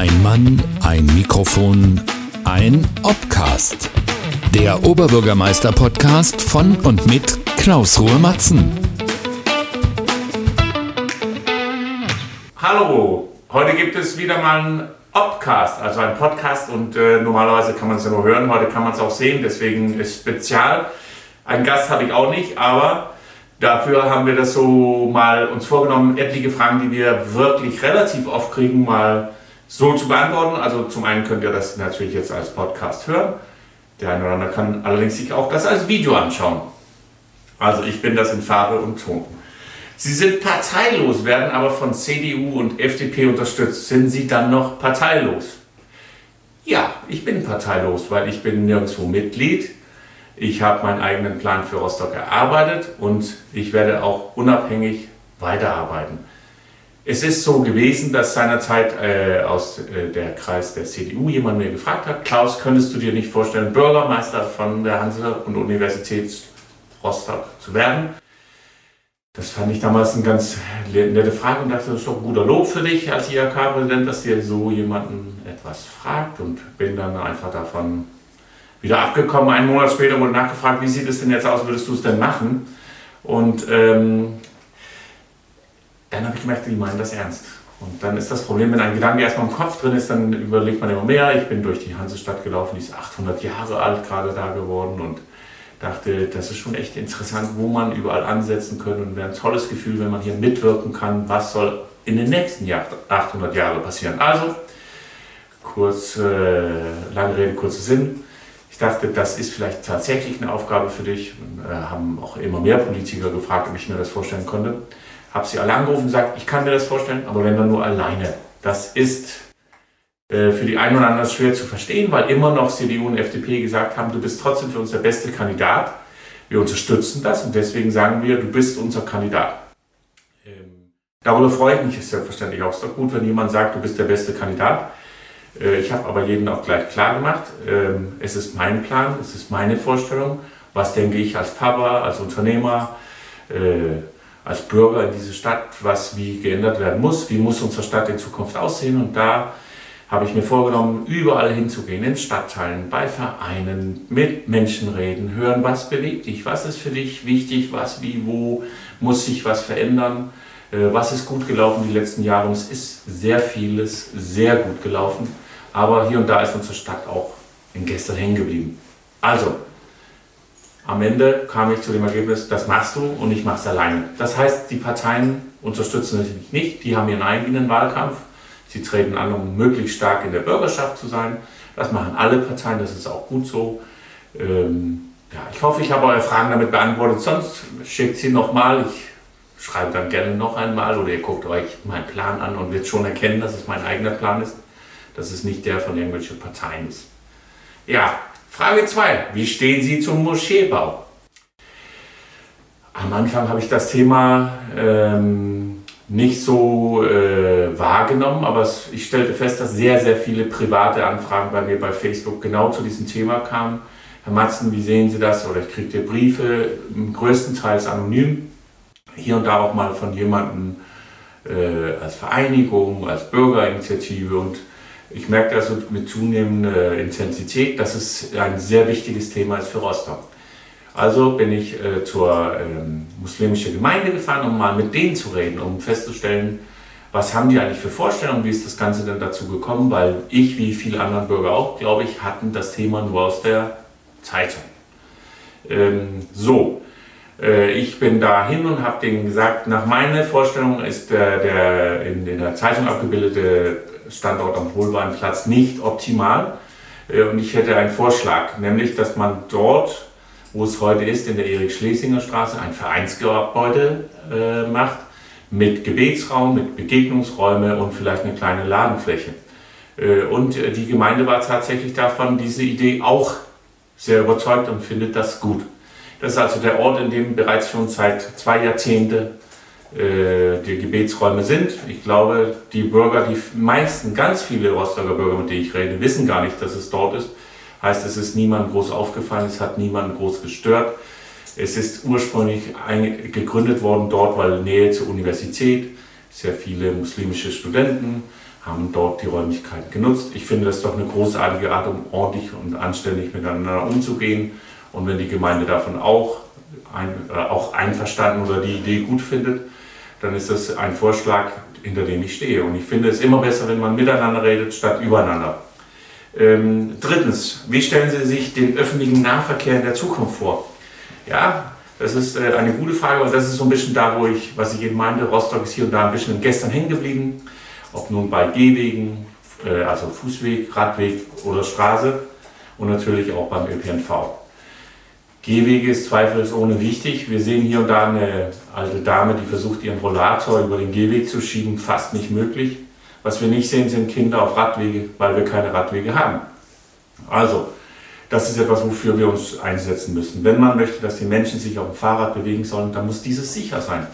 Ein Mann, ein Mikrofon, ein Obcast. Der Oberbürgermeister-Podcast von und mit Klaus Ruhe Matzen. Hallo, heute gibt es wieder mal einen Obcast, also ein Podcast und äh, normalerweise kann man es ja nur hören, heute kann man es auch sehen, deswegen ist spezial. Einen Gast habe ich auch nicht, aber dafür haben wir das so mal uns vorgenommen, etliche Fragen, die wir wirklich relativ oft kriegen, mal so zu beantworten. Also zum einen könnt ihr das natürlich jetzt als Podcast hören. Der eine oder andere kann allerdings sich auch das als Video anschauen. Also ich bin das in Farbe und Ton. Sie sind parteilos, werden aber von CDU und FDP unterstützt. Sind Sie dann noch parteilos? Ja, ich bin parteilos, weil ich bin nirgendwo Mitglied. Ich habe meinen eigenen Plan für Rostock erarbeitet und ich werde auch unabhängig weiterarbeiten. Es ist so gewesen, dass seinerzeit äh, aus äh, der Kreis der CDU jemand mir gefragt hat, Klaus, könntest du dir nicht vorstellen, Bürgermeister von der Hanse und Universität Rostock zu werden? Das fand ich damals eine ganz nette Frage und dachte, das ist doch ein guter Lob für dich als IHK-Präsident, dass dir so jemanden etwas fragt und bin dann einfach davon wieder abgekommen. Einen Monat später wurde nachgefragt, wie sieht es denn jetzt aus, würdest du es denn machen? Und ähm, dann habe ich gemerkt, die meinen das ernst. Und dann ist das Problem, wenn ein Gedanke erstmal im Kopf drin ist, dann überlegt man immer mehr. Ich bin durch die Hansestadt gelaufen, die ist 800 Jahre alt gerade da geworden und dachte, das ist schon echt interessant, wo man überall ansetzen könnte und wäre ein tolles Gefühl, wenn man hier mitwirken kann, was soll in den nächsten Jahr, 800 Jahren passieren. Also, kurz, äh, lange Rede, kurzer Sinn. Ich dachte, das ist vielleicht tatsächlich eine Aufgabe für dich. Und, äh, haben auch immer mehr Politiker gefragt, ob ich mir das vorstellen konnte. Habe sie alle angerufen und gesagt, ich kann mir das vorstellen, aber wenn dann nur alleine. Das ist äh, für die einen oder anderen schwer zu verstehen, weil immer noch CDU und FDP gesagt haben, du bist trotzdem für uns der beste Kandidat. Wir unterstützen das und deswegen sagen wir, du bist unser Kandidat. Ähm, darüber freue ich mich selbstverständlich auch. Es ist doch gut, wenn jemand sagt, du bist der beste Kandidat. Äh, ich habe aber jedem auch gleich klar gemacht, ähm, es ist mein Plan, es ist meine Vorstellung. Was denke ich als Papa, als Unternehmer, äh, als Bürger in diese Stadt, was wie geändert werden muss, wie muss unsere Stadt in Zukunft aussehen und da habe ich mir vorgenommen, überall hinzugehen, in Stadtteilen, bei Vereinen, mit Menschen reden, hören, was bewegt dich, was ist für dich wichtig, was, wie, wo muss sich was verändern, äh, was ist gut gelaufen die letzten Jahre. Und es ist sehr vieles sehr gut gelaufen, aber hier und da ist unsere Stadt auch in gestern hängen geblieben. Also, am Ende kam ich zu dem Ergebnis, das machst du und ich mache es alleine. Das heißt, die Parteien unterstützen natürlich nicht, die haben ihren eigenen Wahlkampf Sie treten an, um möglichst stark in der Bürgerschaft zu sein. Das machen alle Parteien, das ist auch gut so. Ähm, ja, ich hoffe, ich habe eure Fragen damit beantwortet. Sonst schickt sie nochmal. Ich schreibe dann gerne noch einmal oder ihr guckt euch meinen Plan an und wird schon erkennen, dass es mein eigener Plan ist, dass es nicht der von irgendwelchen Parteien ist. Ja, Frage 2. Wie stehen Sie zum Moscheebau? Am Anfang habe ich das Thema ähm, nicht so äh, wahrgenommen, aber ich stellte fest, dass sehr, sehr viele private Anfragen bei mir bei Facebook genau zu diesem Thema kamen. Herr Matzen, wie sehen Sie das? Oder ich kriegte Briefe, größtenteils anonym, hier und da auch mal von jemandem äh, als Vereinigung, als Bürgerinitiative und ich merke also mit zunehmender Intensität, dass es ein sehr wichtiges Thema ist für Rostock. Also bin ich äh, zur ähm, muslimischen Gemeinde gefahren, um mal mit denen zu reden, um festzustellen, was haben die eigentlich für Vorstellungen, wie ist das Ganze denn dazu gekommen, weil ich, wie viele andere Bürger auch, glaube ich, hatten das Thema nur aus der Zeitung. Ähm, so, äh, ich bin da hin und habe denen gesagt, nach meiner Vorstellung ist der, der in, in, der Zeitung abgebildete Standort am Hohlweinplatz nicht optimal. Äh, und ich hätte einen Vorschlag, nämlich, dass man dort wo es heute ist, in der Erich-Schlesinger Straße, ein Vereinsgebäude äh, macht, mit Gebetsraum, mit Begegnungsräume und vielleicht eine kleine Ladenfläche. Äh, und die Gemeinde war tatsächlich davon, diese Idee auch sehr überzeugt und findet das gut. Das ist also der Ort, in dem bereits schon seit zwei Jahrzehnten die Gebetsräume sind. Ich glaube, die Bürger, die meisten, ganz viele Rostocker Bürger, mit denen ich rede, wissen gar nicht, dass es dort ist. Heißt, es ist niemandem groß aufgefallen, es hat niemanden groß gestört. Es ist ursprünglich gegründet worden dort, weil Nähe zur Universität, sehr viele muslimische Studenten, haben dort die Räumlichkeiten genutzt. Ich finde das doch eine großartige Art, um ordentlich und anständig miteinander umzugehen. Und wenn die Gemeinde davon auch, ein, äh, auch einverstanden oder die Idee gut findet, dann ist das ein Vorschlag, hinter dem ich stehe. Und ich finde es immer besser, wenn man miteinander redet, statt übereinander. Ähm, drittens, wie stellen Sie sich den öffentlichen Nahverkehr in der Zukunft vor? Ja, das ist äh, eine gute Frage, aber das ist so ein bisschen da, wo ich, was ich eben meinte, Rostock ist hier und da ein bisschen gestern hängen geblieben. Ob nun bei Gehwegen, äh, also Fußweg, Radweg oder Straße und natürlich auch beim ÖPNV. Gehwege ist zweifelsohne wichtig. Wir sehen hier und da eine alte Dame, die versucht, ihren Rollator über den Gehweg zu schieben. Fast nicht möglich. Was wir nicht sehen, sind Kinder auf Radwege, weil wir keine Radwege haben. Also, das ist etwas, wofür wir uns einsetzen müssen. Wenn man möchte, dass die Menschen sich auf dem Fahrrad bewegen sollen, dann muss dieses sicher sein.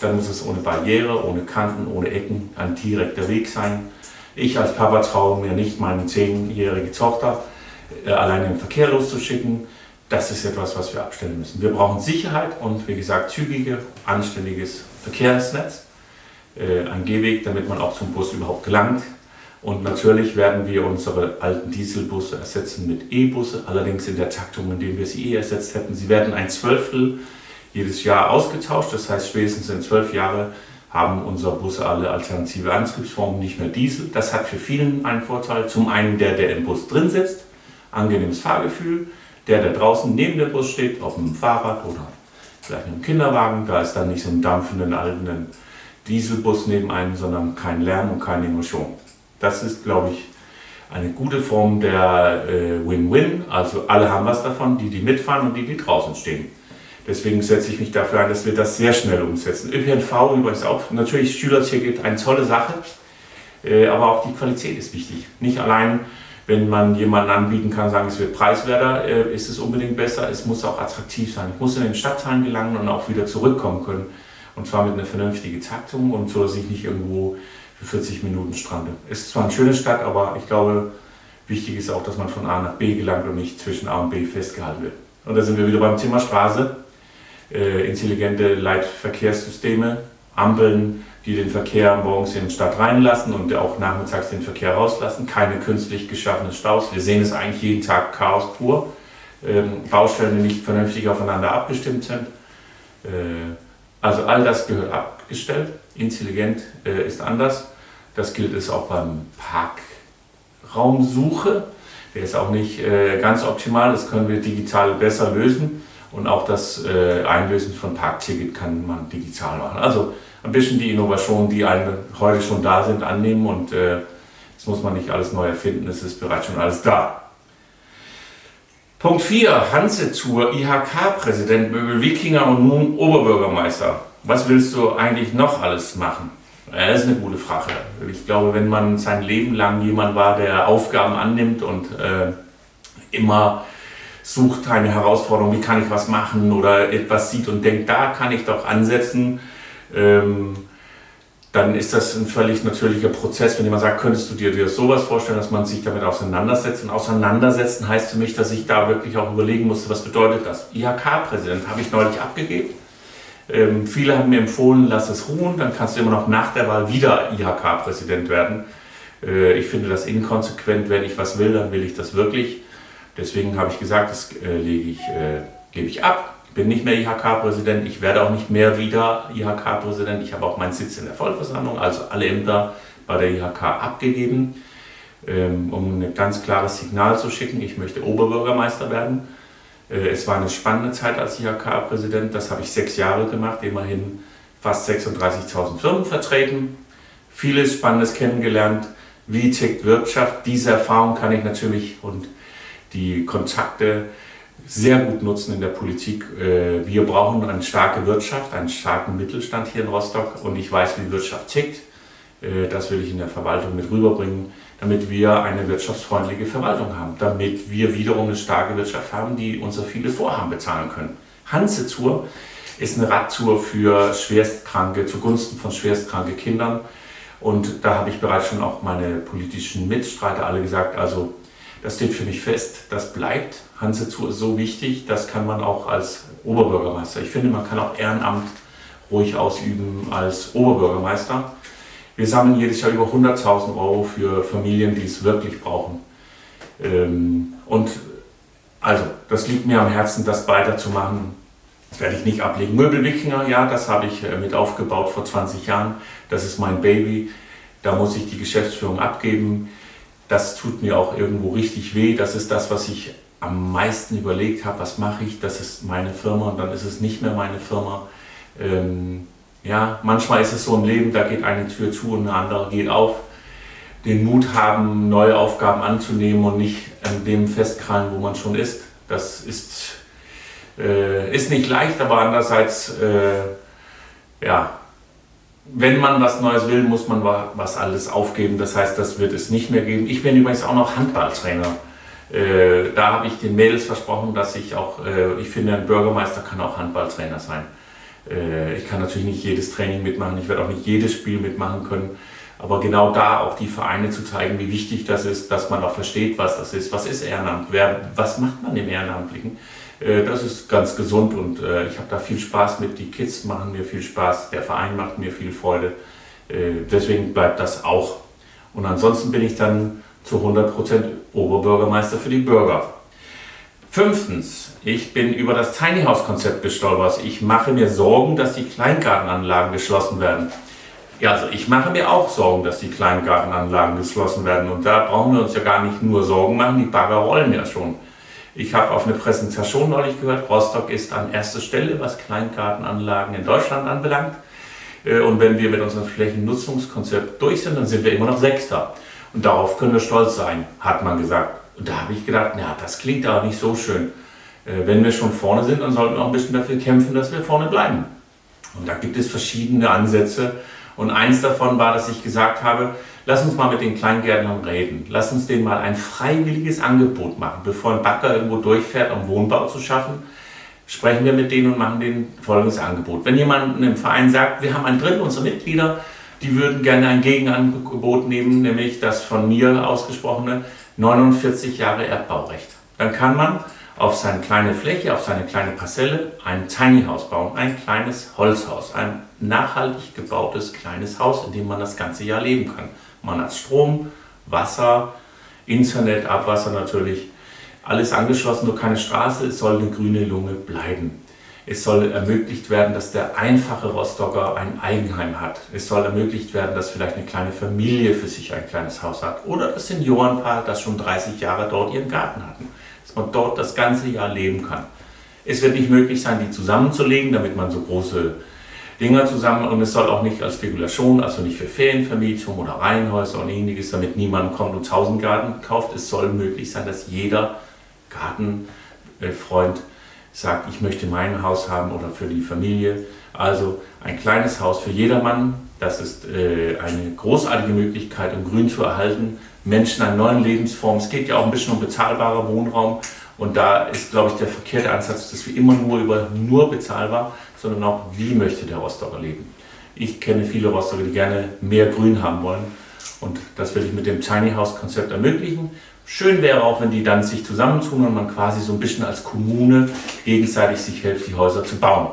Dann muss es ohne Barriere, ohne Kanten, ohne Ecken ein direkter Weg sein. Ich als Papa traue mir nicht, meine zehnjährige Tochter äh, allein im Verkehr loszuschicken das ist etwas, was wir abstellen müssen. Wir brauchen Sicherheit und wie gesagt zügige, anständiges Verkehrsnetz, äh, ein Gehweg, damit man auch zum Bus überhaupt gelangt. Und natürlich werden wir unsere alten Dieselbusse ersetzen mit E-Busse, allerdings in der Taktung, in der wir sie eh ersetzt hätten. Sie werden ein Zwölftel jedes Jahr ausgetauscht, das heißt spätestens in zwölf Jahren haben unsere Busse alle alternative Antriebsformen, nicht mehr Diesel. Das hat für vielen einen Vorteil. Zum einen der, der im Bus drin sitzt, angenehmes Fahrgefühl. Der, der draußen neben dem Bus steht, auf einem Fahrrad oder vielleicht einem Kinderwagen, da ist dann nicht so ein dampfenden, alten Dieselbus neben einem, sondern kein Lärm und keine Emotion. Das ist, glaube ich, eine gute Form der äh, Win-Win. Äh, also alle haben was davon, die, die mitfahren und die, die draußen stehen. Deswegen setze ich mich dafür ein, dass wir das sehr schnell umsetzen. ÖPNV übrigens auch, natürlich Schülerticket, eine tolle Sache, äh, aber auch die Qualität ist wichtig. Nicht allein wenn man jemanden anbieten kann, sagen, es wird preiswerter, äh, ist es unbedingt besser. Es muss auch attraktiv sein. Ich muss in den Stadtteilen gelangen und auch wieder zurückkommen können. Und zwar mit einer vernünftigen Taktung und so, dass ich nicht irgendwo für 40 Minuten strande. Es ist zwar eine schöne Stadt, aber ich glaube, wichtig ist auch, dass man von A nach B gelangt und nicht zwischen A und B festgehalten wird. Und da sind wir wieder beim Thema Straße. Äh, intelligente Leitverkehrssysteme, Ampeln, die den Verkehr morgens in die Stadt reinlassen und auch nachmittags den Verkehr rauslassen. Keine künstlich geschaffenen Staus. Wir sehen es eigentlich jeden Tag Chaos pur. Ähm, Baustellen, die nicht vernünftig aufeinander abgestimmt sind. Äh, also all das gehört abgestellt. Intelligent äh, ist anders. Das gilt es auch beim Parkraumsuche. Der ist auch nicht äh, ganz optimal. Das können wir digital besser lösen. Und auch das äh, Einlösen von Parkticket kann man digital machen. Also ein bisschen die Innovationen, die heute schon da sind, annehmen und äh, jetzt muss man nicht alles neu erfinden, es ist bereits schon alles da. Punkt 4, Hanse zur IHK-Präsident, Möbel Wikinger und nun Oberbürgermeister. Was willst du eigentlich noch alles machen? Das ist eine gute Frage. Ich glaube, wenn man sein Leben lang jemand war, der Aufgaben annimmt und äh, immer sucht eine Herausforderung, wie kann ich was machen oder etwas sieht und denkt, da kann ich doch ansetzen, ähm, dann ist das ein völlig natürlicher Prozess. Wenn jemand sagt, könntest du dir, dir sowas vorstellen, dass man sich damit auseinandersetzt? Und auseinandersetzen heißt für mich, dass ich da wirklich auch überlegen musste, was bedeutet das? IHK-Präsident habe ich neulich abgegeben. Ähm, viele haben mir empfohlen, lass es ruhen, dann kannst du immer noch nach der Wahl wieder IHK-Präsident werden. Äh, ich finde das inkonsequent. Wenn ich was will, dann will ich das wirklich. Deswegen habe ich gesagt, das äh, lege ich, äh, gebe ich ab bin nicht mehr IHK-Präsident, ich werde auch nicht mehr wieder IHK-Präsident. Ich habe auch meinen Sitz in der Vollversammlung, also alle Ämter bei der IHK abgegeben, ähm, um ein ganz klares Signal zu schicken. Ich möchte Oberbürgermeister werden. Äh, es war eine spannende Zeit als IHK-Präsident, das habe ich sechs Jahre gemacht, immerhin fast 36.000 Firmen vertreten, vieles Spannendes kennengelernt, wie tickt Wirtschaft. Diese Erfahrung kann ich natürlich und die Kontakte sehr gut nutzen in der Politik. Äh, wir brauchen eine starke Wirtschaft, einen starken Mittelstand hier in Rostock und ich weiß, wie Wirtschaft tickt. Äh, das will ich in der Verwaltung mit rüberbringen, damit wir eine wirtschaftsfreundliche Verwaltung haben, damit wir wiederum eine starke Wirtschaft haben, die unser viele Vorhaben bezahlen können. Hanse-Tour ist eine Radtour für Schwerstkranke, zugunsten von schwerstkranke Kindern. Und da habe ich bereits schon auch meine politischen Mitstreiter alle gesagt, also das steht für mich fest, das bleibt. Hanse zu ist so wichtig, das kann man auch als Oberbürgermeister. Ich finde, man kann auch Ehrenamt ruhig ausüben als Oberbürgermeister. Wir sammeln jedes Jahr über 100.000 Euro für Familien, die es wirklich brauchen. Ähm, und also, das liegt mir am Herzen, das weiterzumachen. Das werde ich nicht ablegen. Möbelwikinger, ja, das habe ich äh, mit aufgebaut vor 20 Jahren. Das ist mein Baby. Da muss ich die Geschäftsführung abgeben. Das tut mir auch irgendwo richtig weh. Das ist das, was ich am meisten überlegt habe. Was mache ich? Das ist meine Firma und dann ist es nicht mehr meine Firma. Ähm, ja, manchmal ist es so im Leben, da geht eine Tür zu und eine andere geht auf. Den Mut haben, neue Aufgaben anzunehmen und nicht an dem festkrallen, wo man schon ist. Das ist, äh, ist nicht leicht, aber andererseits, äh, ja, wenn man was Neues will, muss man was alles aufgeben. Das heißt, das wird es nicht mehr geben. Ich bin übrigens auch noch Handballtrainer. Äh, da habe ich den Mädels versprochen, dass ich auch, äh, ich finde, ein Bürgermeister kann auch Handballtrainer sein. Äh, ich kann natürlich nicht jedes Training mitmachen, ich werde auch nicht jedes Spiel mitmachen können. Aber genau da auch die Vereine zu zeigen, wie wichtig das ist, dass man auch versteht, was das ist. Was ist Ehrenamt? Wer, was macht man im Ehrenamtlichen? Äh, das ist ganz gesund und äh, ich habe da viel Spaß mit. Die Kids machen mir viel Spaß, der Verein macht mir viel Freude. Deswegen bleibt das auch. Und ansonsten bin ich dann zu 100% Oberbürgermeister für die Bürger. Fünftens, ich bin über das Tiny House Konzept gestolpert. Ich mache mir Sorgen, dass die Kleingartenanlagen geschlossen werden. Ja, also ich mache mir auch Sorgen, dass die Kleingartenanlagen geschlossen werden. Und da brauchen wir uns ja gar nicht nur Sorgen machen, die Bagger rollen ja schon. Ich habe auf eine Präsentation neulich gehört, Rostock ist an erster Stelle, was Kleingartenanlagen in Deutschland anbelangt. Äh, und wenn wir mit unserem Flächennutzungskonzept durch sind, dann sind wir immer noch Sechster. Und darauf können wir stolz sein, hat man gesagt. Und da habe ich gedacht, ja, das klingt aber nicht so schön. Äh, wenn wir schon vorne sind, dann sollten wir auch ein bisschen dafür kämpfen, dass wir vorne bleiben. Und da gibt es verschiedene Ansätze. Und eins davon war, dass ich gesagt habe, lass uns mal mit den Kleingärtnern reden. Lass uns denen mal ein freiwilliges Angebot machen, bevor ein Bagger irgendwo durchfährt, um Wohnbau zu schaffen. Sprechen wir mit denen und machen denen folgendes Angebot. Wenn jemand im Verein sagt, wir haben ein Drittel unserer Mitglieder, die würden gerne ein Gegenangebot nehmen, nämlich das von mir ausgesprochene 49 Jahre Erdbaurecht. Dann kann man auf seine kleine Fläche, auf seine kleine Parzelle ein Tiny House bauen, ein kleines Holzhaus, ein nachhaltig gebautes kleines Haus, in dem man das ganze Jahr leben kann. Man hat Strom, Wasser, Internet, Abwasser natürlich, alles angeschlossen, nur keine Straße, es soll eine grüne Lunge bleiben. Es soll ermöglicht werden, dass der einfache Rostocker ein Eigenheim hat. Es soll ermöglicht werden, dass vielleicht eine kleine Familie für sich ein kleines Haus hat. Oder das Seniorenpaar, das schon 30 Jahre dort ihren Garten hatten. Dass man dort das ganze Jahr leben kann. Es wird nicht möglich sein, die zusammenzulegen, damit man so große Dinger zusammen und es soll auch nicht als Spekulation, also nicht für Ferienvermietung oder Reihenhäuser und ähnliches, damit niemand kommt und 1000 Garten kauft. Es soll möglich sein, dass jeder Gartenfreund sagt, ich möchte mein Haus haben oder für die Familie. Also ein kleines Haus für jedermann. Das ist äh, eine großartige Möglichkeit, um Grün zu erhalten. Menschen eine neue Lebensform. Es geht ja auch ein bisschen um bezahlbarer Wohnraum. Und da ist, glaube ich, der verkehrte Ansatz, dass wir immer nur über nur bezahlbar, sondern auch, wie möchte der Rostocker leben. Ich kenne viele Rostocker, die gerne mehr Grün haben wollen. Und das will ich mit dem Tiny House Konzept ermöglichen. Schön wäre auch, wenn die dann sich zusammentun und man quasi so ein bisschen als Kommune gegenseitig sich hilft, die Häuser zu bauen.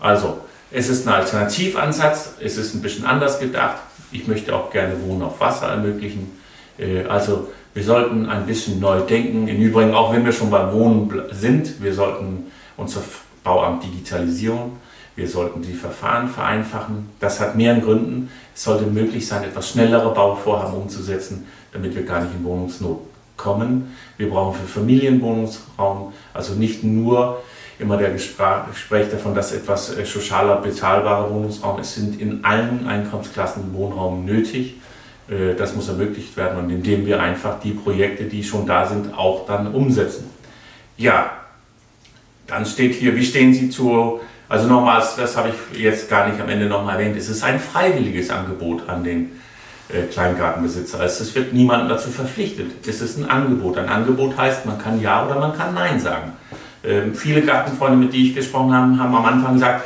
Also, es ist ein Alternativansatz, es ist ein bisschen anders gedacht. Ich möchte auch gerne Wohnen auf Wasser ermöglichen. Äh, also, wir sollten ein bisschen neu denken. Im Übrigen, auch wenn wir schon beim Wohnen sind, wir sollten unser Bauamt digitalisieren. Wir sollten die Verfahren vereinfachen. Das hat mehreren Gründen. Es sollte möglich sein, etwas schnellere Bauvorhaben umzusetzen damit wir gar nicht in Wohnungsnot kommen. Wir brauchen für Familien Wohnungsraum, also nicht nur immer der Gespräch davon, dass etwas äh, sozialer, bezahlbarer Wohnungsraum ist, sind in allen Einkommensklassen Wohnraum nötig. Äh, das muss ermöglicht werden und indem wir einfach die Projekte, die schon da sind, auch dann umsetzen. Ja, dann steht hier, wie stehen Sie zu, also nochmals, das habe ich jetzt gar nicht am Ende nochmal erwähnt, es ist ein freiwilliges Angebot an den äh, Kleingartenbesitzer ist. Es wird niemand dazu verpflichtet. Es ist ein Angebot. Ein Angebot heißt, man kann Ja oder man kann Nein sagen. Ähm, viele Gartenfreunde, mit denen ich gesprochen habe, haben am Anfang gesagt,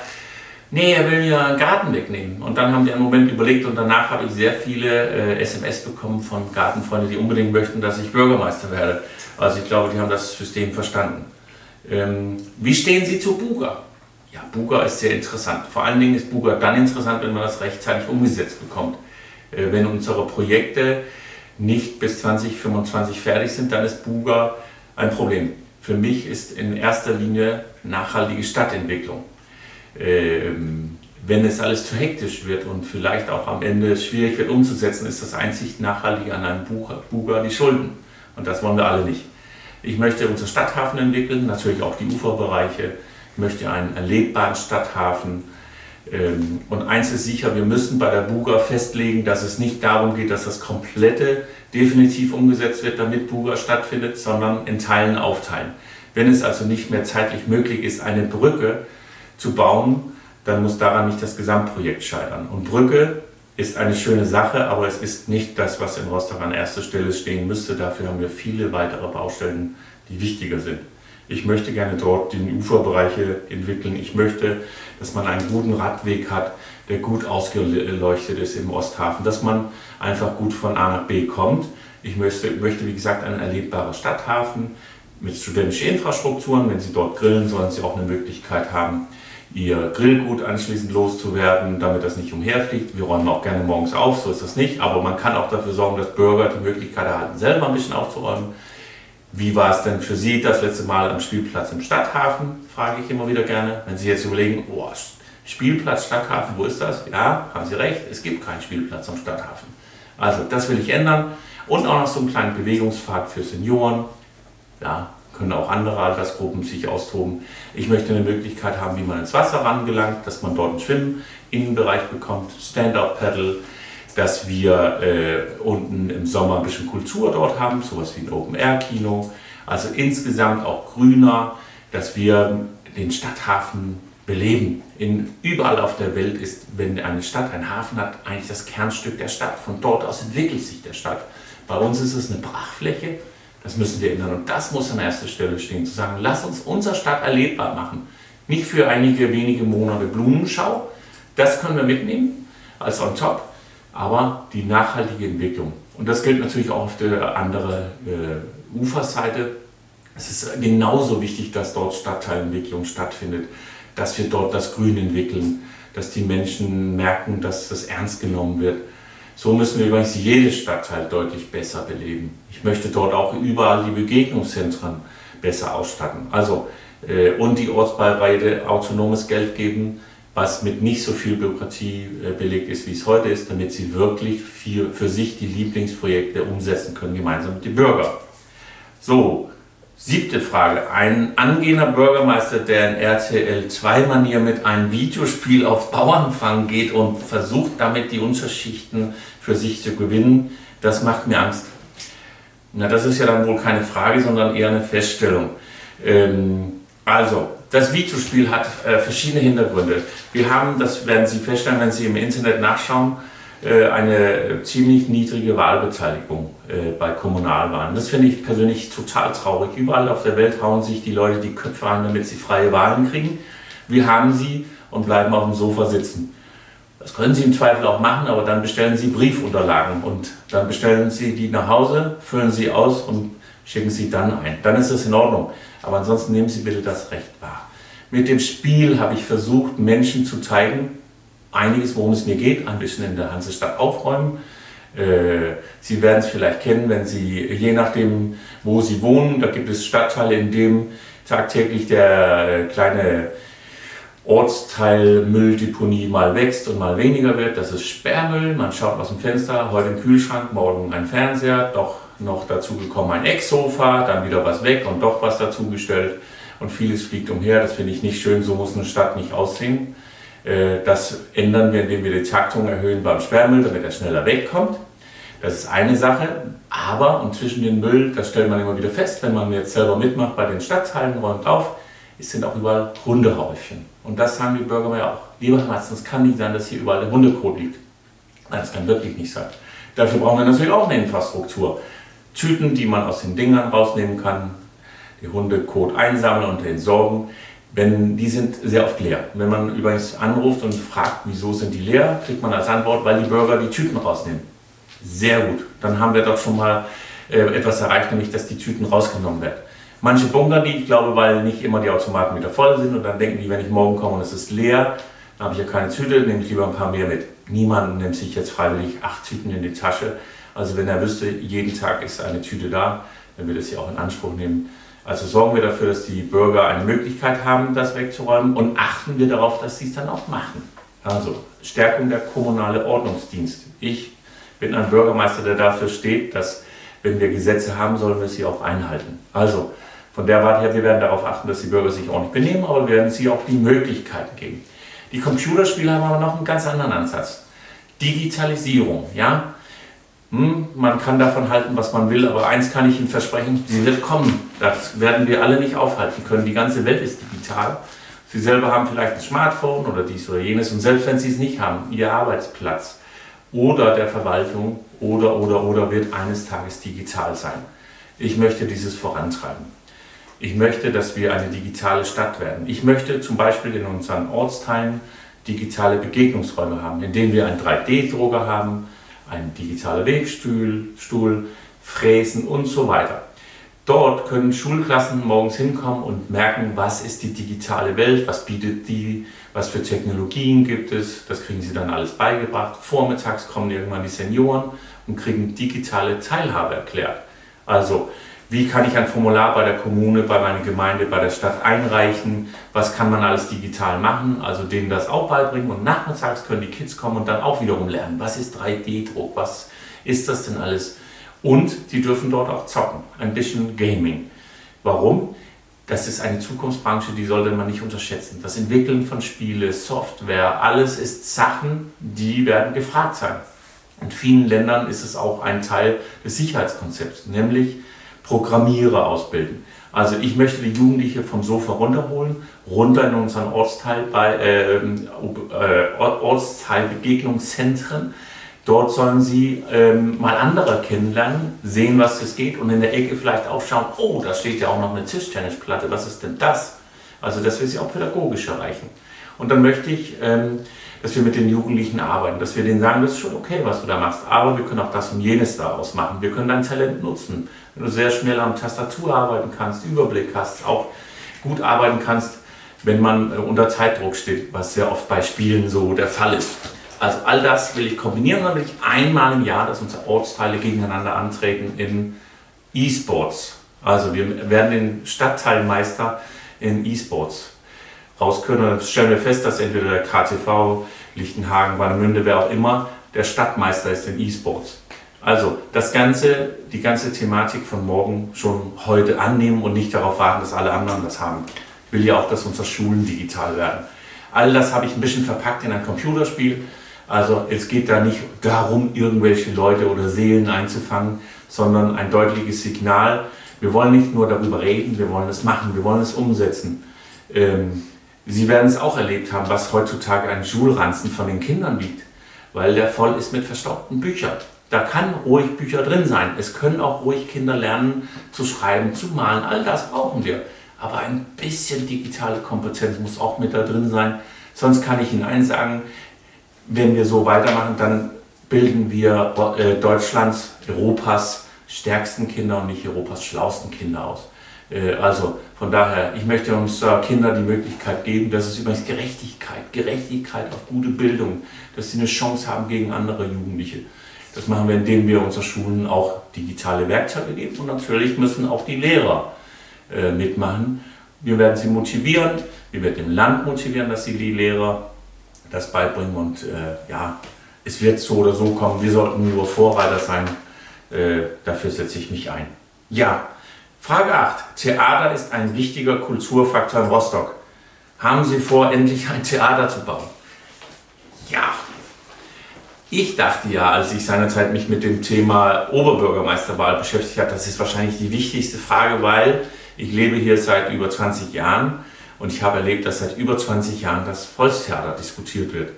nee, er will mir einen Garten wegnehmen. Und dann haben die einen Moment überlegt und danach habe ich sehr viele äh, SMS bekommen von Gartenfreunden, die unbedingt möchten, dass ich Bürgermeister werde. Also ich glaube, die haben das System verstanden. Ähm, wie stehen Sie zu Buga? Ja, Buga ist sehr interessant. Vor allen Dingen ist Buga dann interessant, wenn man das rechtzeitig umgesetzt bekommt. Äh, wenn unsere Projekte nicht bis 2025 fertig sind, dann ist Buga ein Problem. Für mich ist in erster Linie nachhaltige Stadtentwicklung. Ähm, wenn es alles zu hektisch wird und vielleicht auch am Ende schwierig wird umzusetzen, ist das einzig Nachhaltige an einem Buga die Schulden. Und das wollen wir alle nicht. Ich möchte unseren Stadthafen entwickeln, natürlich auch die Uferbereiche. Ich möchte einen erlebbaren Stadthafen. Ähm, und eins ist sicher, wir müssen bei der Buga festlegen, dass es nicht darum geht, dass das komplette definitiv umgesetzt wird, damit Buga stattfindet, sondern in Teilen aufteilen. Wenn es also nicht mehr zeitlich möglich ist, eine Brücke zu bauen, dann muss daran nicht das Gesamtprojekt scheitern. Und Brücke ist eine schöne Sache, aber es ist nicht das, was in Rostock an erster Stelle stehen müsste. Dafür haben wir viele weitere Baustellen, die wichtiger sind. Ich möchte gerne dort die Uferbereiche entwickeln. Ich möchte, dass man einen guten Radweg hat, der gut ausgeleuchtet ist im Osthafen, dass man einfach gut von A nach B kommt. Ich möchte, möchte wie gesagt, einen erlebbaren Stadthafen mit studentischen Infrastrukturen. Wenn Sie dort grillen, sollen Sie auch eine Möglichkeit haben, Ihr Grillgut anschließend loszuwerden, damit das nicht umherfliegt. Wir räumen auch gerne morgens auf, so ist das nicht. Aber man kann auch dafür sorgen, dass Bürger die Möglichkeit erhalten, selber ein bisschen aufzuräumen. Wie war es denn für Sie das letzte Mal am Spielplatz im Stadthafen? Frage ich immer wieder gerne. Wenn Sie jetzt überlegen, oh, Spielplatz Stadthafen, wo ist das? Ja, haben Sie recht, es gibt keinen Spielplatz am Stadthafen. Also das will ich ändern. Und auch noch so einen kleinen Bewegungspfad für Senioren. Ja, können auch andere Altersgruppen sich austoben. Ich möchte eine Möglichkeit haben, wie man ins Wasser rangelangt, dass man dort einen Schwimminnenbereich bekommt, Stand-Up-Paddle, dass wir äh, unten im Sommer ein bisschen Kultur dort haben, sowas wie ein Open-Air-Kino. Also insgesamt auch grüner, dass wir den Stadthafen beleben. In, überall auf der Welt ist, wenn eine Stadt einen Hafen hat, eigentlich das Kernstück der Stadt. Von dort aus entwickelt sich der Stadt. Bei uns ist es eine Brachfläche, das müssen wir ändern. Und das muss an erster Stelle stehen, zu sagen, lass uns unsere Stadt erlebbar machen. Nicht für einige wenige Monate Blumenschau, das können wir mitnehmen als on top, aber die nachhaltige Entwicklung. Und das gilt natürlich auch auf der anderen äh, Uferseite. Es ist genauso wichtig, dass dort Stadtteilentwicklung stattfindet, dass wir dort das Grün entwickeln, dass die Menschen merken, dass das ernst genommen wird so müssen wir übrigens jede Stadtteil deutlich besser beleben. Ich möchte dort auch überall die Begegnungszentren besser ausstatten. Also, äh, und die Ortsbeiräte autonomes Geld geben, was mit nicht so viel Bürokratie äh, belegt ist, wie es heute ist, damit sie wirklich für, für sich die Lieblingsprojekte umsetzen können, gemeinsam mit den Bürgern. So, Siebte Frage. Ein angehender Bürgermeister, der in RTL 2-Manier mit einem Videospiel auf Bauernfang geht und versucht damit die Unterschichten für sich zu gewinnen, das macht mir Angst. Na, das ist ja dann wohl keine Frage, sondern eher eine Feststellung. Ähm, also, das Videospiel hat äh, verschiedene Hintergründe. Wir haben, das werden Sie feststellen, wenn Sie im Internet nachschauen, eine ziemlich niedrige Wahlbeteiligung äh, bei Kommunalwahlen. Das finde ich persönlich total traurig. Überall auf der Welt hauen sich die Leute die Köpfe an, damit sie freie Wahlen kriegen. Wir haben sie und bleiben auf dem Sofa sitzen. Das können Sie im Zweifel auch machen, aber dann bestellen Sie Briefunterlagen und dann bestellen Sie die nach Hause, füllen sie aus und schicken sie dann ein. Dann ist das in Ordnung. Aber ansonsten nehmen Sie bitte das Recht wahr. Mit dem Spiel habe ich versucht, Menschen zu zeigen, einiges, worum es mir geht, ein bisschen in der Hansestadt aufräumen. Äh, Sie werden es vielleicht kennen, wenn Sie, je nachdem, wo Sie wohnen, da gibt es Stadtteile, in dem tagtäglich der kleine Ortsteil Mülldeponie mal wächst und mal weniger wird. Das ist Sperrmüll. Man schaut aus dem Fenster, heute im Kühlschrank, morgen ein Fernseher, doch noch dazu gekommen ein Ecksofa, dann wieder was weg und doch was dazugestellt und vieles fliegt umher. Das finde ich nicht schön, so muss eine Stadt nicht aussehen. Äh, das ändern wir, indem wir die Taktung erhöhen beim Sperrmüll, damit er schneller wegkommt. Das ist eine Sache, aber und zwischen den Müll, das stellt man immer wieder fest, wenn man jetzt selber mitmacht bei den Stadtteilen, räumt auf, es sind auch überall Hundehäufchen. Und das sagen die Bürger mir auch. Lieber Herr Matzen, es kann nicht sein, dass hier überall der Hundekot liegt. Nein, das kann wirklich nicht sein. Dafür brauchen wir natürlich auch eine Infrastruktur. Tüten, die man aus den Dingern rausnehmen kann, die Hundekot einsammeln und entsorgen wenn, die sind sehr oft leer. Wenn man übrigens anruft und fragt, wieso sind die leer, kriegt man als Antwort, weil die Bürger die Tüten rausnehmen. Sehr gut. Dann haben wir doch schon mal äh, etwas erreicht, nämlich dass die Tüten rausgenommen werden. Manche bunkern die, ich glaube, weil nicht immer die Automaten wieder voll sind und dann denken die, wenn ich morgen komme und es ist leer, dann habe ich ja keine Tüte, nehme ich lieber ein paar mehr mit. Niemand nimmt sich jetzt freiwillig acht Tüten in die Tasche. Also wenn er wüsste, jeden Tag ist eine Tüte da, dann würde er sie auch in Anspruch nehmen. Also sorgen wir dafür, dass die Bürger eine Möglichkeit haben, das wegzuräumen und achten wir darauf, dass sie es dann auch machen. Also Stärkung der kommunale Ordnungsdienst. Ich bin ein Bürgermeister, der dafür steht, dass wenn wir Gesetze haben, sollen wir sie auch einhalten. Also von der Warte her, wir werden darauf achten, dass die Bürger sich ordentlich benehmen, aber wir werden sie auch die Möglichkeiten geben. Die Computerspiele haben aber noch einen ganz anderen Ansatz. Digitalisierung, ja. Hm, man kann davon halten, was man will, aber eins kann ich Ihnen versprechen, sie wird kommen. Das werden wir alle nicht aufhalten können. Die ganze Welt ist digital. Sie selber haben vielleicht ein Smartphone oder dies oder jenes und selbst wenn Sie es nicht haben, Ihr Arbeitsplatz oder der Verwaltung oder oder oder wird eines Tages digital sein. Ich möchte dieses vorantreiben. Ich möchte, dass wir eine digitale Stadt werden. Ich möchte zum Beispiel in unseren Ortsteilen digitale Begegnungsräume haben, in denen wir einen 3D-Drucker haben, einen digitalen Wegstuhl, Stuhl, Fräsen und so weiter. Dort können Schulklassen morgens hinkommen und merken, was ist die digitale Welt, was bietet die, was für Technologien gibt es. Das kriegen sie dann alles beigebracht. Vormittags kommen irgendwann die Senioren und kriegen digitale Teilhabe erklärt. Also wie kann ich ein Formular bei der Kommune, bei meiner Gemeinde, bei der Stadt einreichen, was kann man alles digital machen, also denen das auch beibringen und nachmittags können die Kids kommen und dann auch wiederum lernen, was ist 3D-Druck, was ist das denn alles und die dürfen dort auch zocken, ein bisschen Gaming. Warum? Das ist eine Zukunftsbranche, die sollte man nicht unterschätzen. Das Entwickeln von Spiele, Software, alles ist Sachen, die werden gefragt sein. In vielen Ländern ist es auch ein Teil des Sicherheitskonzepts, nämlich Programmierer ausbilden. Also ich möchte die Jugendliche vom Sofa runterholen, runter in unseren Ortsteil bei, äh, äh, Ortsteilbegegnungszentren. Dort sollen sie ähm, mal andere kennenlernen, sehen, was es geht und in der Ecke vielleicht auch schauen, oh, da steht ja auch noch eine Tischtennisplatte, was ist denn das? Also dass wir sie auch pädagogisch erreichen. Und dann möchte ich, ähm, dass wir mit den Jugendlichen arbeiten, dass wir denen sagen, das ist schon okay, was du da machst, aber wir können auch das und jenes daraus machen. Wir können dein Talent nutzen wenn du sehr schnell am Tastatur arbeiten kannst, Überblick hast, auch gut arbeiten kannst, wenn man äh, unter Zeitdruck steht, was sehr oft bei Spielen so der Fall ist. Also all das will ich kombinieren, dann will ich einmal im Jahr, dass unsere Ortsteile gegeneinander antreten in E-Sports. Also wir werden den Stadtteilmeister in E-Sports raus können. Dann stellen wir fest, dass entweder der KTV, Lichtenhagen, Warnemünde, wer auch immer, der Stadtmeister ist in E-Sports. Also das ganze, die ganze Thematik von morgen schon heute annehmen und nicht darauf warten, dass alle anderen das haben. Ich will ja auch, dass unsere Schulen digital werden. All das habe ich ein bisschen verpackt in ein Computerspiel. Also es geht da nicht darum, irgendwelche Leute oder Seelen einzufangen, sondern ein deutliches Signal. Wir wollen nicht nur darüber reden, wir wollen es machen, wir wollen es umsetzen. Ähm, Sie werden es auch erlebt haben, was heutzutage ein Schulranzen von den Kindern wiegt, weil der voll ist mit verstaubten Büchern. Da kann ruhig Bücher drin sein. Es können auch ruhig Kinder lernen zu schreiben, zu malen. All das brauchen wir. Aber ein bisschen digitale Kompetenz muss auch mit da drin sein. Sonst kann ich Ihnen eins sagen, wenn wir so weitermachen, dann bilden wir äh, Deutschlands, Europas stärksten Kinder und nicht Europas schlausten Kinder aus. Äh, also von daher, ich möchte uns Kindern die Möglichkeit geben, dass es übrigens Gerechtigkeit, Gerechtigkeit auf gute Bildung, dass sie eine Chance haben gegen andere Jugendliche. Das machen wir, indem wir unseren Schulen auch digitale Werkzeuge geben und natürlich müssen auch die Lehrer äh, mitmachen. Wir werden sie motivieren, wir werden dem Land motivieren, dass sie die Lehrer das beibringen und äh, ja, es wird so oder so kommen. Wir sollten nur Vorreiter sein. Äh, dafür setze ich mich ein. Ja, Frage 8. Theater ist ein wichtiger Kulturfaktor in Rostock. Haben Sie vor, endlich ein Theater zu bauen? Ja, ich dachte ja, als ich seinerzeit mich mit dem Thema Oberbürgermeisterwahl beschäftigt habe, das ist wahrscheinlich die wichtigste Frage, weil ich lebe hier seit über 20 Jahren und ich habe erlebt, dass seit über 20 Jahren das Volkstheater diskutiert wird.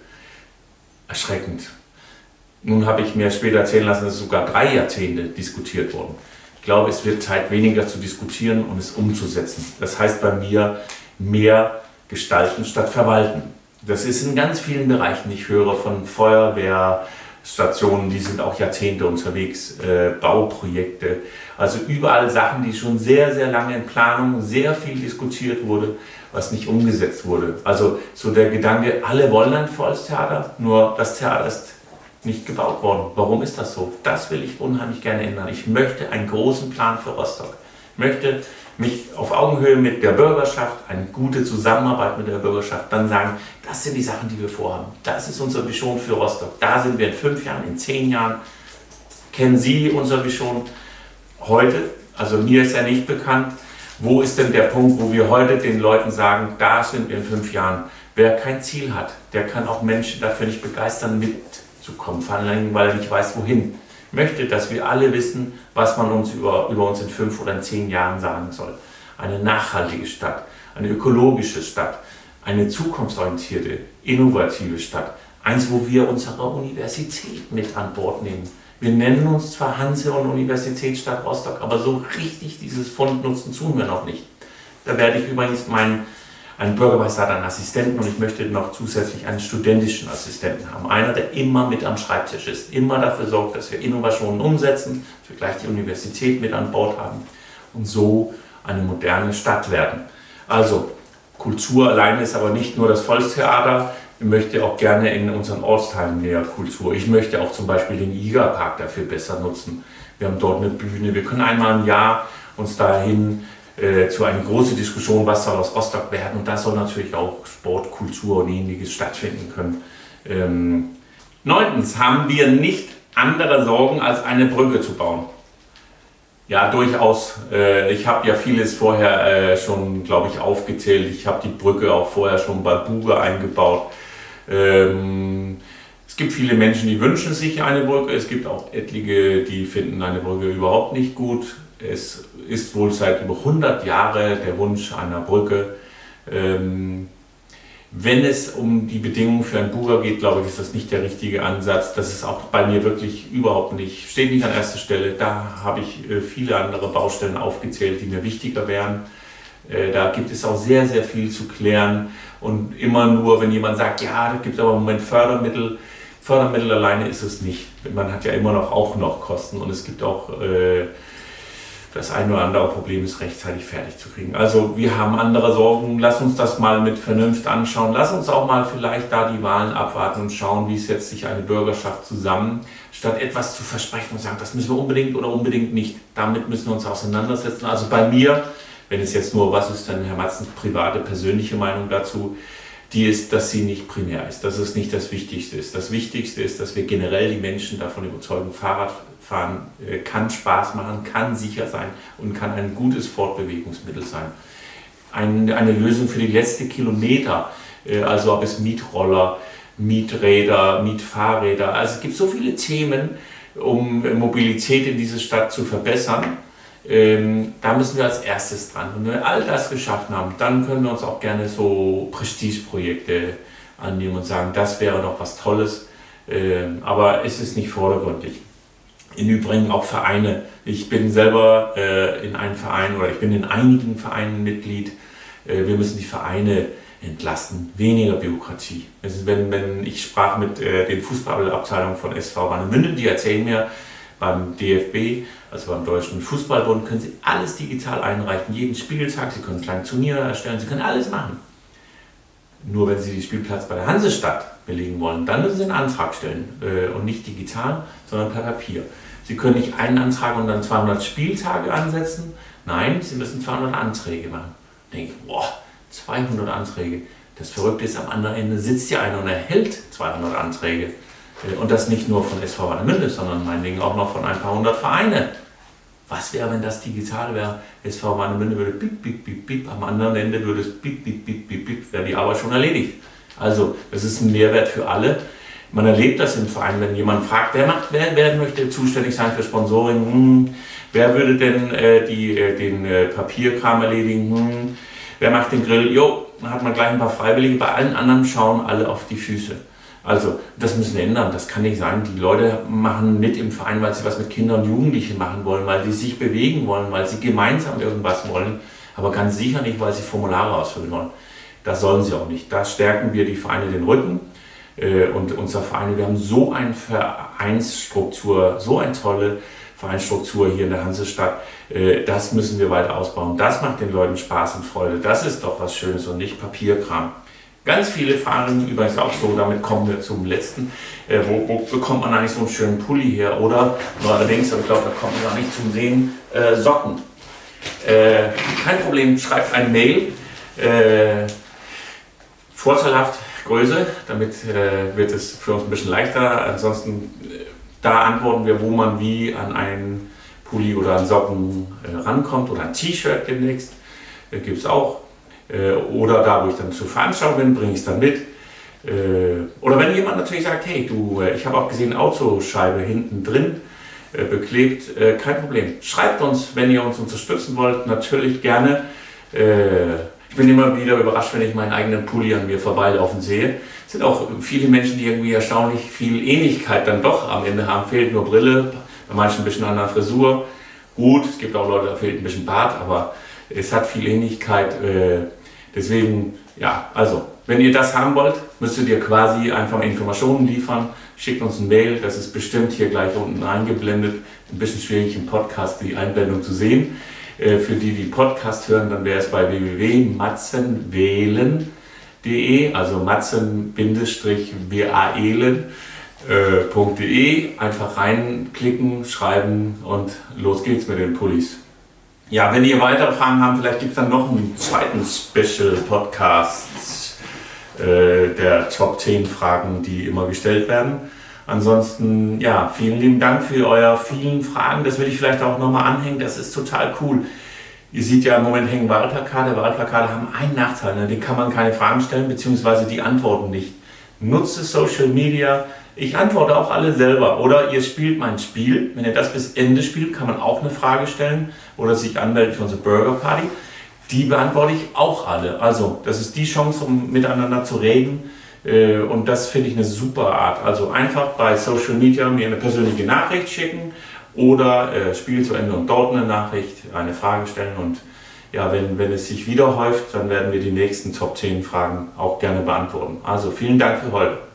Erschreckend. Nun habe ich mir später erzählen lassen, dass es sogar drei Jahrzehnte diskutiert wurde. Ich glaube, es wird Zeit, weniger zu diskutieren und es umzusetzen. Das heißt bei mir mehr gestalten statt verwalten. Das ist in ganz vielen Bereichen. Ich höre von Feuerwehr, Stationen, die sind auch Jahrzehnte unterwegs, äh, Bauprojekte. Also überall Sachen, die schon sehr, sehr lange in Planung, sehr viel diskutiert wurde, was nicht umgesetzt wurde. Also so der Gedanke, alle wollen ein Volkstheater, nur das Theater ist nicht gebaut worden. Warum ist das so? Das will ich unheimlich gerne ändern. Ich möchte einen großen Plan für Rostock. Ich möchte mich auf Augenhöhe mit der Bürgerschaft, eine gute Zusammenarbeit mit der Bürgerschaft, dann sagen, das sind die Sachen, die wir vorhaben. Das ist unsere Vision für Rostock. Da sind wir in fünf Jahren, in zehn Jahren. Kennen Sie unsere Vision heute? Also mir ist ja nicht bekannt. Wo ist denn der Punkt, wo wir heute den Leuten sagen, da sind wir in fünf Jahren? Wer kein Ziel hat, der kann auch Menschen dafür nicht begeistern, mitzukommen, vor allem, weil er nicht weiß, wohin möchte, dass wir alle wissen, was man uns über, über uns in fünf oder in zehn Jahren sagen soll. Eine nachhaltige Stadt, eine ökologische Stadt, eine zukunftsorientierte, innovative Stadt. Eins, wo wir unsere Universität mit an Bord nehmen. Wir nennen uns zwar Hanse und Universitätsstadt Rostock, aber so richtig dieses Fond nutzen tun wir noch nicht. Da werde ich übrigens meinen ein Bürgermeister hat einen Assistenten und ich möchte noch zusätzlich einen studentischen Assistenten haben. Einer, der immer mit am Schreibtisch ist, immer dafür sorgt, dass wir Innovationen umsetzen, dass wir gleich die Universität mit an Bord haben und so eine moderne Stadt werden. Also Kultur alleine ist aber nicht nur das Volkstheater. Ich möchte auch gerne in unseren Ortsteilen mehr Kultur. Ich möchte auch zum Beispiel den Igerpark dafür besser nutzen. Wir haben dort eine Bühne. Wir können einmal im Jahr uns dahin äh, zu einer großen Diskussion, was soll aus Rostock werden. Und da soll natürlich auch Sport, Kultur und ähnliches stattfinden können. Ähm, neuntens haben wir nicht andere Sorgen, als eine Brücke zu bauen. Ja, durchaus. Äh, ich habe ja vieles vorher äh, schon, glaube ich, aufgezählt. Ich habe die Brücke auch vorher schon bei Buge eingebaut. Ähm, es gibt viele Menschen, die wünschen sich eine Brücke. Es gibt auch etliche, die finden eine Brücke überhaupt nicht gut. Es ist wohl seit über 100 Jahren der Wunsch einer Brücke. Ähm, wenn es um die Bedingungen für einen Bucher geht, glaube ich, ist das nicht der richtige Ansatz. Das ist auch bei mir wirklich überhaupt nicht, steht nicht an erster Stelle. Da habe ich äh, viele andere Baustellen aufgezählt, die mir wichtiger wären. Äh, da gibt es auch sehr, sehr viel zu klären. Und immer nur, wenn jemand sagt, ja, da gibt es aber im Moment Fördermittel, Fördermittel alleine ist es nicht. Man hat ja immer noch auch noch Kosten und es gibt auch äh, das ein oder andere Problem ist rechtzeitig fertig zu kriegen. Also wir haben andere Sorgen. Lass uns das mal mit Vernunft anschauen. Lass uns auch mal vielleicht da die Wahlen abwarten und schauen, wie setzt sich eine Bürgerschaft zusammen, statt etwas zu versprechen und sagen, das müssen wir unbedingt oder unbedingt nicht. Damit müssen wir uns auseinandersetzen. Also bei mir, wenn es jetzt nur, was ist denn Herr Matzens private, persönliche Meinung dazu, die ist, dass sie nicht primär ist, dass es nicht das Wichtigste ist. Das Wichtigste ist, dass wir generell die Menschen davon überzeugen, Fahrradfahren äh, kann Spaß machen, kann sicher sein und kann ein gutes Fortbewegungsmittel sein. Ein, eine Lösung für die letzten Kilometer, äh, also ob es Mietroller, Mieträder, Mietfahrräder, also es gibt so viele Themen, um Mobilität in dieser Stadt zu verbessern ähm, da müssen wir als erstes dran. Wenn wir all das geschaffen haben, dann können wir uns auch gerne so Prestigeprojekte annehmen und sagen, das wäre noch was Tolles. Ähm, aber es ist nicht vordergründig. Im Übrigen auch Vereine. Ich bin selber äh, in einem Verein oder ich bin in einigen Vereinen Mitglied. Äh, wir müssen die Vereine entlasten, weniger Bürokratie. Wenn, wenn ich sprach mit äh, den Fußballabteilungen von SV Warnemünde, die erzählen mir, beim DFB, also beim Deutschen Fußballbund, können Sie alles digital einreichen, jeden Spieltag. Sie können kleine Turniere erstellen, Sie können alles machen. Nur wenn Sie den Spielplatz bei der Hansestadt belegen wollen, dann müssen Sie einen Antrag stellen. Äh, und nicht digital, sondern per Papier. Sie können nicht einen Antrag und dann 200 Spieltage ansetzen. Nein, Sie müssen 200 Anträge machen. Denke ich, boah, 200 Anträge. Das Verrückte ist, am anderen Ende sitzt ja einer und erhält 200 Anträge. Äh, und das nicht nur von SV Warnemünde, sondern meinetwegen auch noch von ein paar hundert Vereine. Was wäre, wenn das digital wäre? SV Warnemünde würde bip, bip, bip, bip, am anderen Ende würde es bip, bip, bip, bip, bip, wäre die Arbeit schon erledigt. Also, das ist ein Mehrwert für alle. Man erlebt das im Verein, wenn jemand fragt, wer, macht, wer, wer möchte zuständig sein für Sponsoring? Hm, wer würde denn äh, die, äh, den äh, Papierkram erledigen? Hm, wer macht den Grill? Jo, dann hat man gleich ein paar Freiwillige. Bei allen anderen schauen alle auf die Füße. Also, das müssen wir ändern. Das kann nicht sein. Die Leute machen mit im Verein, weil sie was mit Kindern und Jugendlichen machen wollen, weil sie sich bewegen wollen, weil sie gemeinsam irgendwas wollen, aber ganz sicher nicht, weil sie Formulare ausfüllen wollen. Das sollen sie auch nicht. Da stärken wir die Vereine den Rücken. äh, und unser Verein. Wir haben so eine Vereinsstruktur, so eine tolle Vereinsstruktur hier in der Hansestadt. Äh, das müssen wir weiter ausbauen. Das macht den Leuten Spaß und Freude. Das ist doch was Schönes und nicht Papierkram. Ganz viele fragen übrigens auch so, damit kommen wir zum letzten, äh, wo, wo, bekommt man eigentlich so einen schönen Pulli her? Oder allerdings, aber ich glaube, da kommt man gar nicht zum Sehen, äh, Socken. Äh, kein Problem, schreibt ein Mail. Äh, vorteilhaft Größe, damit äh, wird es für uns ein bisschen leichter. Ansonsten, äh, da antworten wir, wo man wie an einen Pulli oder an Socken rankommt oder ein T-Shirt demnächst. Gibt es auch. Äh, oder da, wo ich dann zur Veranstaltung bin, bringe ich es dann mit. Äh, oder wenn jemand natürlich sagt, hey, du, äh, ich habe auch gesehen, Autoscheibe hinten drin beklebt, kein Problem. Schreibt uns, wenn ihr uns unterstützen wollt, natürlich gerne. Ich bin immer wieder überrascht, wenn ich meinen eigenen Pulli an mir vorbeilaufen sehe. Es sind auch viele Menschen, die irgendwie erstaunlich viel Ähnlichkeit dann doch am Ende haben. Fehlt nur Brille, bei manchen ein bisschen an der Frisur. Gut, es gibt auch Leute, da fehlt ein bisschen Bart, aber es hat viel Ähnlichkeit. Deswegen, ja, also, wenn ihr das haben wollt, müsstet ihr quasi einfach Informationen liefern. Schickt uns ein Mail, das ist bestimmt hier gleich unten eingeblendet. Ein bisschen schwierig im Podcast die Einblendung zu sehen. Äh, für die, die Podcast hören, dann wäre es bei www.matzenwählen.de, also matzen-waelen.de. Einfach reinklicken, schreiben und los geht's mit den Pullis. Ja, wenn ihr weitere Fragen habt, vielleicht gibt es dann noch einen zweiten Special-Podcast äh, der Top 10 Fragen, die immer gestellt werden. Ansonsten, ja, vielen lieben Dank für eure vielen Fragen. Das will ich vielleicht auch nochmal anhängen. Das ist total cool. Ihr seht ja im Moment hängen Wahlplakate. Wahlplakate haben einen Nachteil, ne? den kann man keine Fragen stellen, beziehungsweise die antworten nicht. Nutze Social Media. Ich antworte auch alle selber. Oder ihr spielt mein Spiel. Wenn ihr das bis Ende spielt, kann man auch eine Frage stellen oder sich anmelden für unsere Burger Party. Die beantworte ich auch alle. Also, das ist die Chance, um miteinander zu reden. Äh, und das finde ich eine super Art. Also einfach bei Social Media mir eine persönliche Nachricht schicken oder äh, Spiel zu Ende und dort eine Nachricht, eine Frage stellen. Und ja, wenn, wenn es sich wieder häuft, dann werden wir die nächsten Top 10 Fragen auch gerne beantworten. Also vielen Dank für heute.